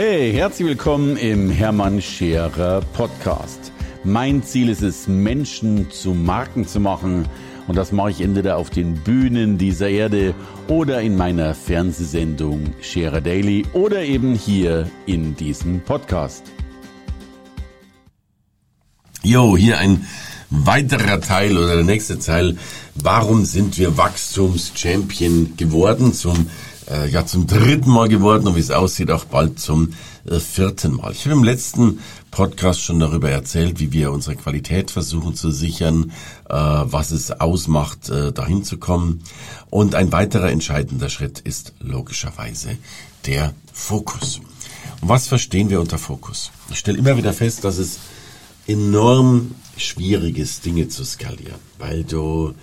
Hey, herzlich willkommen im Hermann Scherer Podcast. Mein Ziel ist es, Menschen zu Marken zu machen. Und das mache ich entweder auf den Bühnen dieser Erde oder in meiner Fernsehsendung Scherer Daily oder eben hier in diesem Podcast. Jo, hier ein weiterer Teil oder der nächste Teil. Warum sind wir Wachstumschampion geworden? Zum äh, ja zum dritten Mal geworden und wie es aussieht auch bald zum äh, vierten Mal. Ich habe im letzten Podcast schon darüber erzählt, wie wir unsere Qualität versuchen zu sichern, äh, was es ausmacht, äh, dahin zu kommen. Und ein weiterer entscheidender Schritt ist logischerweise der Fokus. Und was verstehen wir unter Fokus? Ich stelle immer wieder fest, dass es enorm schwierig ist, Dinge zu skalieren, weil du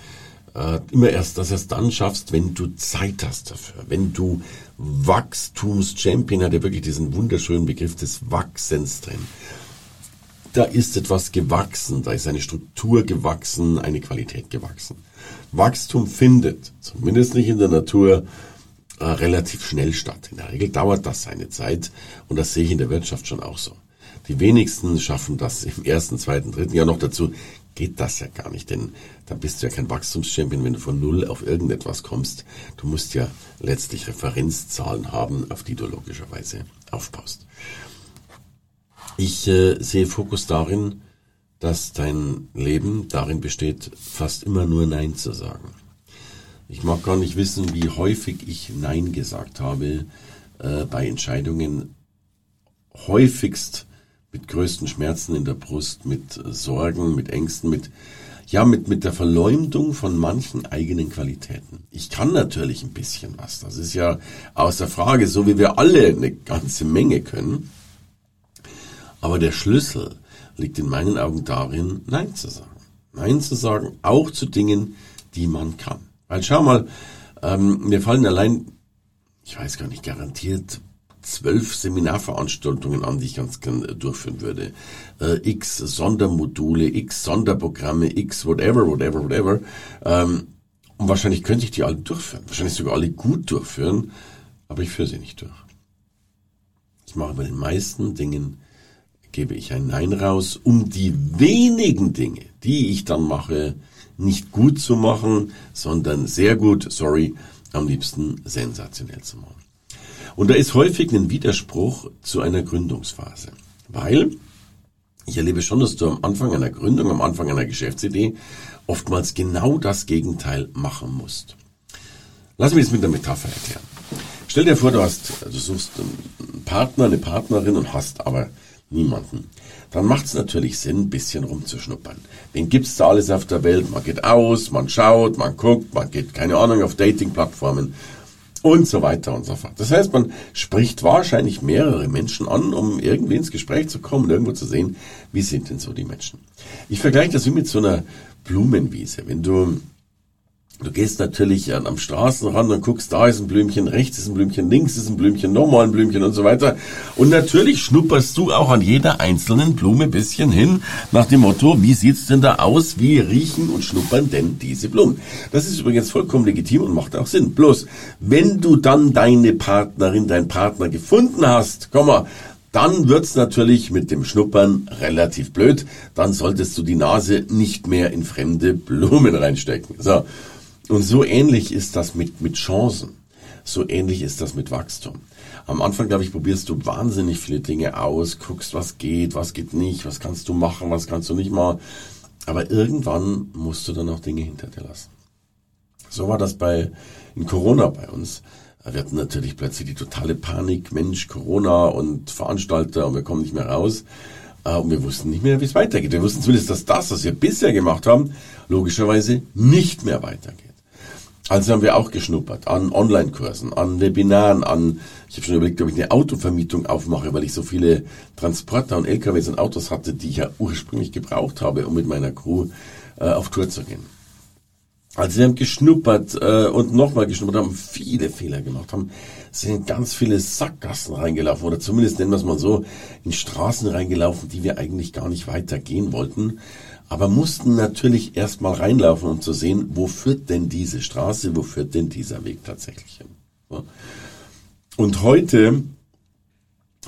äh, immer erst, dass erst dann schaffst, wenn du Zeit hast dafür, wenn du Wachstumschampion hat ja wirklich diesen wunderschönen Begriff des Wachsens drin. Da ist etwas gewachsen, da ist eine Struktur gewachsen, eine Qualität gewachsen. Wachstum findet, zumindest nicht in der Natur, äh, relativ schnell statt. In der Regel dauert das seine Zeit und das sehe ich in der Wirtschaft schon auch so. Die wenigsten schaffen das im ersten, zweiten, dritten Jahr noch dazu geht das ja gar nicht, denn da bist du ja kein Wachstumschampion, wenn du von Null auf irgendetwas kommst. Du musst ja letztlich Referenzzahlen haben, auf die du logischerweise aufbaust. Ich äh, sehe Fokus darin, dass dein Leben darin besteht, fast immer nur Nein zu sagen. Ich mag gar nicht wissen, wie häufig ich Nein gesagt habe äh, bei Entscheidungen. Häufigst mit größten Schmerzen in der Brust, mit Sorgen, mit Ängsten, mit ja, mit, mit der Verleumdung von manchen eigenen Qualitäten. Ich kann natürlich ein bisschen was. Das ist ja außer Frage, so wie wir alle eine ganze Menge können. Aber der Schlüssel liegt in meinen Augen darin, Nein zu sagen. Nein zu sagen, auch zu Dingen, die man kann. Weil schau mal, ähm, mir fallen allein, ich weiß gar nicht, garantiert zwölf Seminarveranstaltungen an, die ich ganz gern äh, durchführen würde. Äh, x Sondermodule, x Sonderprogramme, x whatever, whatever, whatever. Ähm, und wahrscheinlich könnte ich die alle durchführen. Wahrscheinlich sogar alle gut durchführen, aber ich führe sie nicht durch. Ich mache bei den meisten Dingen, gebe ich ein Nein raus, um die wenigen Dinge, die ich dann mache, nicht gut zu machen, sondern sehr gut, sorry, am liebsten sensationell zu machen. Und da ist häufig ein Widerspruch zu einer Gründungsphase. Weil ich erlebe schon, dass du am Anfang einer Gründung, am Anfang einer Geschäftsidee oftmals genau das Gegenteil machen musst. Lass mich das mit einer Metapher erklären. Stell dir vor, du hast, du suchst einen Partner, eine Partnerin und hast aber niemanden. Dann macht es natürlich Sinn, ein bisschen rumzuschnuppern. Wen gibt's da alles auf der Welt? Man geht aus, man schaut, man guckt, man geht, keine Ahnung, auf Dating-Plattformen und so weiter und so fort. Das heißt, man spricht wahrscheinlich mehrere Menschen an, um irgendwie ins Gespräch zu kommen, irgendwo zu sehen, wie sind denn so die Menschen. Ich vergleiche das wie mit so einer Blumenwiese. Wenn du Du gehst natürlich am Straßenrand und guckst, da ist ein Blümchen, rechts ist ein Blümchen, links ist ein Blümchen, nochmal ein Blümchen und so weiter. Und natürlich schnupperst du auch an jeder einzelnen Blume bisschen hin, nach dem Motto, wie sieht's denn da aus, wie riechen und schnuppern denn diese Blumen? Das ist übrigens vollkommen legitim und macht auch Sinn. Bloß, wenn du dann deine Partnerin, dein Partner gefunden hast, komm mal, dann wird's natürlich mit dem Schnuppern relativ blöd. Dann solltest du die Nase nicht mehr in fremde Blumen reinstecken. So. Und so ähnlich ist das mit, mit Chancen. So ähnlich ist das mit Wachstum. Am Anfang, glaube ich, probierst du wahnsinnig viele Dinge aus, guckst, was geht, was geht nicht, was kannst du machen, was kannst du nicht machen. Aber irgendwann musst du dann auch Dinge hinter dir lassen. So war das bei, in Corona bei uns. Wir hatten natürlich plötzlich die totale Panik, Mensch, Corona und Veranstalter und wir kommen nicht mehr raus. Äh, und wir wussten nicht mehr, wie es weitergeht. Wir wussten zumindest, dass das, was wir bisher gemacht haben, logischerweise nicht mehr weitergeht. Also haben wir auch geschnuppert an Online-Kursen, an Webinaren, an, ich habe schon überlegt, ob ich eine Autovermietung aufmache, weil ich so viele Transporter und LKWs und Autos hatte, die ich ja ursprünglich gebraucht habe, um mit meiner Crew äh, auf Tour zu gehen. Also wir haben geschnuppert äh, und nochmal geschnuppert, haben viele Fehler gemacht, haben sind ganz viele Sackgassen reingelaufen oder zumindest nennen wir es mal so, in Straßen reingelaufen, die wir eigentlich gar nicht weitergehen wollten aber mussten natürlich erstmal reinlaufen, um zu sehen, wo führt denn diese Straße, wo führt denn dieser Weg tatsächlich hin. Und heute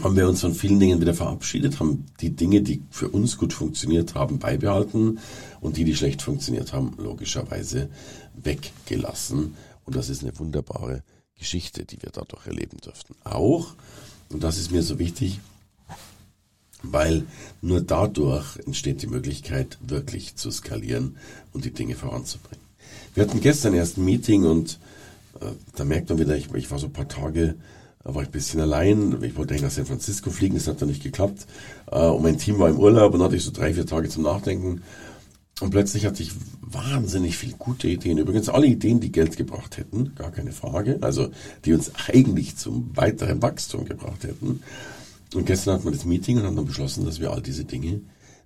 haben wir uns von vielen Dingen wieder verabschiedet, haben die Dinge, die für uns gut funktioniert haben, beibehalten und die, die schlecht funktioniert haben, logischerweise weggelassen. Und das ist eine wunderbare Geschichte, die wir dadurch erleben dürften. Auch, und das ist mir so wichtig, weil nur dadurch entsteht die Möglichkeit, wirklich zu skalieren und die Dinge voranzubringen. Wir hatten gestern erst ein Meeting und äh, da merkt man wieder, ich, ich war so ein paar Tage da war ich ein bisschen allein. Ich wollte eigentlich nach San Francisco fliegen, das hat dann nicht geklappt. Äh, und mein Team war im Urlaub und hatte ich so drei, vier Tage zum Nachdenken. Und plötzlich hatte ich wahnsinnig viele gute Ideen. Übrigens alle Ideen, die Geld gebracht hätten, gar keine Frage. Also die uns eigentlich zum weiteren Wachstum gebracht hätten. Und gestern hatten wir das Meeting und haben dann beschlossen, dass wir all diese Dinge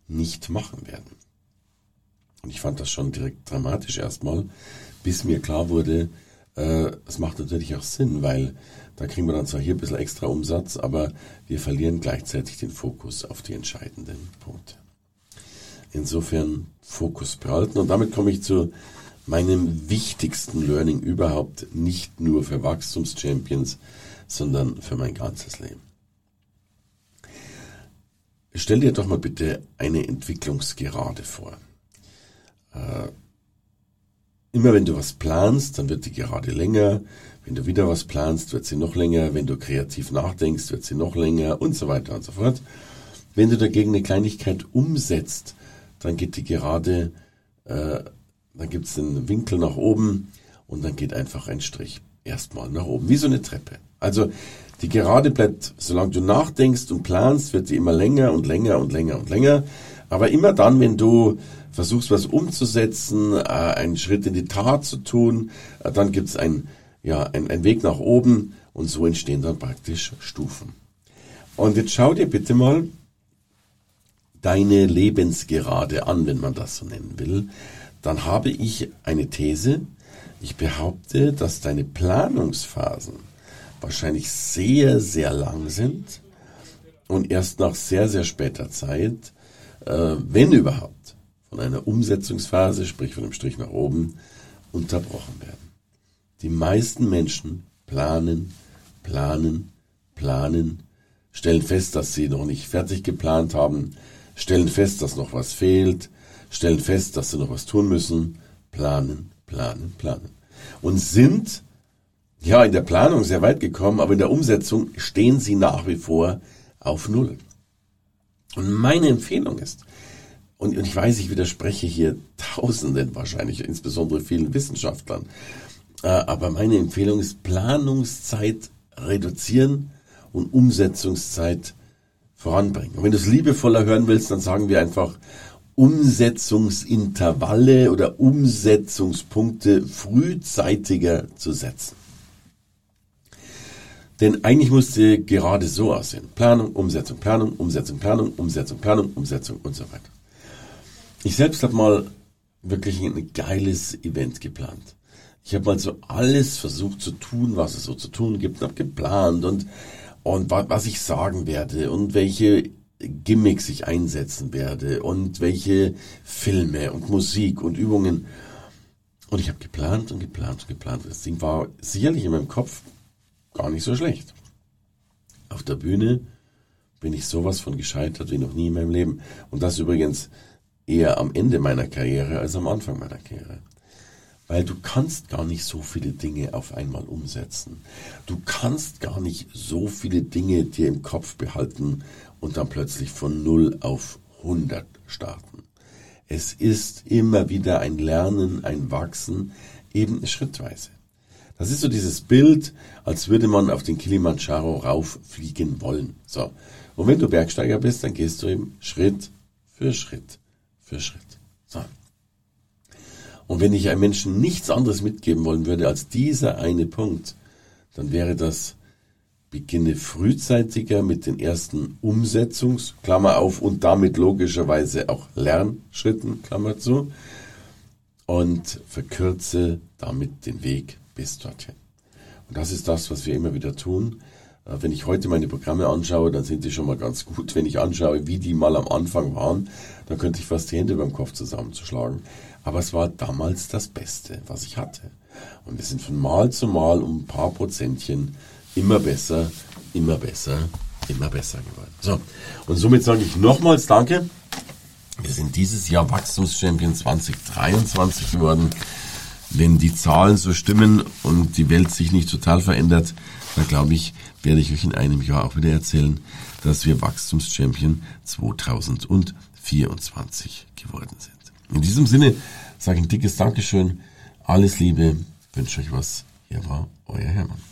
nicht machen werden. Und ich fand das schon direkt dramatisch erstmal, bis mir klar wurde, äh, es macht natürlich auch Sinn, weil da kriegen wir dann zwar hier ein bisschen extra Umsatz, aber wir verlieren gleichzeitig den Fokus auf die entscheidenden Punkte. Insofern Fokus behalten und damit komme ich zu meinem wichtigsten Learning überhaupt, nicht nur für Wachstumschampions, sondern für mein ganzes Leben. Stell dir doch mal bitte eine Entwicklungsgerade vor. Äh, immer wenn du was planst, dann wird die Gerade länger. Wenn du wieder was planst, wird sie noch länger. Wenn du kreativ nachdenkst, wird sie noch länger und so weiter und so fort. Wenn du dagegen eine Kleinigkeit umsetzt, dann geht die Gerade, äh, dann gibt es einen Winkel nach oben und dann geht einfach ein Strich erstmal nach oben, wie so eine Treppe. Also die Gerade bleibt, solange du nachdenkst und planst, wird sie immer länger und länger und länger und länger. Aber immer dann, wenn du versuchst, was umzusetzen, äh, einen Schritt in die Tat zu tun, äh, dann gibt es ein ja, ein, ein Weg nach oben und so entstehen dann praktisch Stufen. Und jetzt schau dir bitte mal deine Lebensgerade an, wenn man das so nennen will. Dann habe ich eine These. Ich behaupte, dass deine Planungsphasen wahrscheinlich sehr, sehr lang sind und erst nach sehr, sehr später Zeit, äh, wenn überhaupt, von einer Umsetzungsphase, sprich von einem Strich nach oben, unterbrochen werden. Die meisten Menschen planen, planen, planen, stellen fest, dass sie noch nicht fertig geplant haben, stellen fest, dass noch was fehlt, stellen fest, dass sie noch was tun müssen, planen, planen, planen. Und sind ja in der Planung sehr weit gekommen, aber in der Umsetzung stehen sie nach wie vor auf Null. Und meine Empfehlung ist, und ich weiß, ich widerspreche hier Tausenden wahrscheinlich, insbesondere vielen Wissenschaftlern, äh, aber meine Empfehlung ist Planungszeit reduzieren und Umsetzungszeit voranbringen. Und wenn du es liebevoller hören willst, dann sagen wir einfach Umsetzungsintervalle oder Umsetzungspunkte frühzeitiger zu setzen. Denn eigentlich musste gerade so aussehen. Planung, Umsetzung, Planung, Umsetzung, Planung, Umsetzung, Planung, Umsetzung und so weiter. Ich selbst habe mal wirklich ein geiles Event geplant. Ich habe mal so alles versucht zu tun, was es so zu tun gibt, habe geplant und und was ich sagen werde und welche Gimmicks ich einsetzen werde und welche Filme und Musik und Übungen. Und ich habe geplant und geplant und geplant. Das Ding war sicherlich in meinem Kopf gar nicht so schlecht. Auf der Bühne bin ich sowas von gescheitert wie noch nie in meinem Leben. Und das übrigens eher am Ende meiner Karriere als am Anfang meiner Karriere. Weil du kannst gar nicht so viele Dinge auf einmal umsetzen. Du kannst gar nicht so viele Dinge dir im Kopf behalten und dann plötzlich von 0 auf 100 starten. Es ist immer wieder ein Lernen, ein Wachsen, eben schrittweise. Das ist so dieses Bild, als würde man auf den Kilimanjaro rauffliegen wollen. So. Und wenn du Bergsteiger bist, dann gehst du eben Schritt für Schritt für Schritt. So. Und wenn ich einem Menschen nichts anderes mitgeben wollen würde als dieser eine Punkt, dann wäre das, beginne frühzeitiger mit den ersten Umsetzungs, Klammer auf, und damit logischerweise auch Lernschritten, Klammer zu, und verkürze damit den Weg bis dorthin. Und das ist das, was wir immer wieder tun. Äh, wenn ich heute meine Programme anschaue, dann sind die schon mal ganz gut. Wenn ich anschaue, wie die mal am Anfang waren, dann könnte ich fast die Hände beim Kopf zusammenzuschlagen. Aber es war damals das Beste, was ich hatte. Und wir sind von Mal zu Mal um ein paar Prozentchen immer besser, immer besser immer besser geworden. So, und somit sage ich nochmals Danke. Wir sind dieses Jahr Wachstumschampion 2023 geworden. Wenn die Zahlen so stimmen und die Welt sich nicht total verändert, dann glaube ich, werde ich euch in einem Jahr auch wieder erzählen, dass wir Wachstumschampion 2024 geworden sind. In diesem Sinne sage ich ein dickes Dankeschön, alles Liebe, wünsche euch was. Hier war euer Hermann.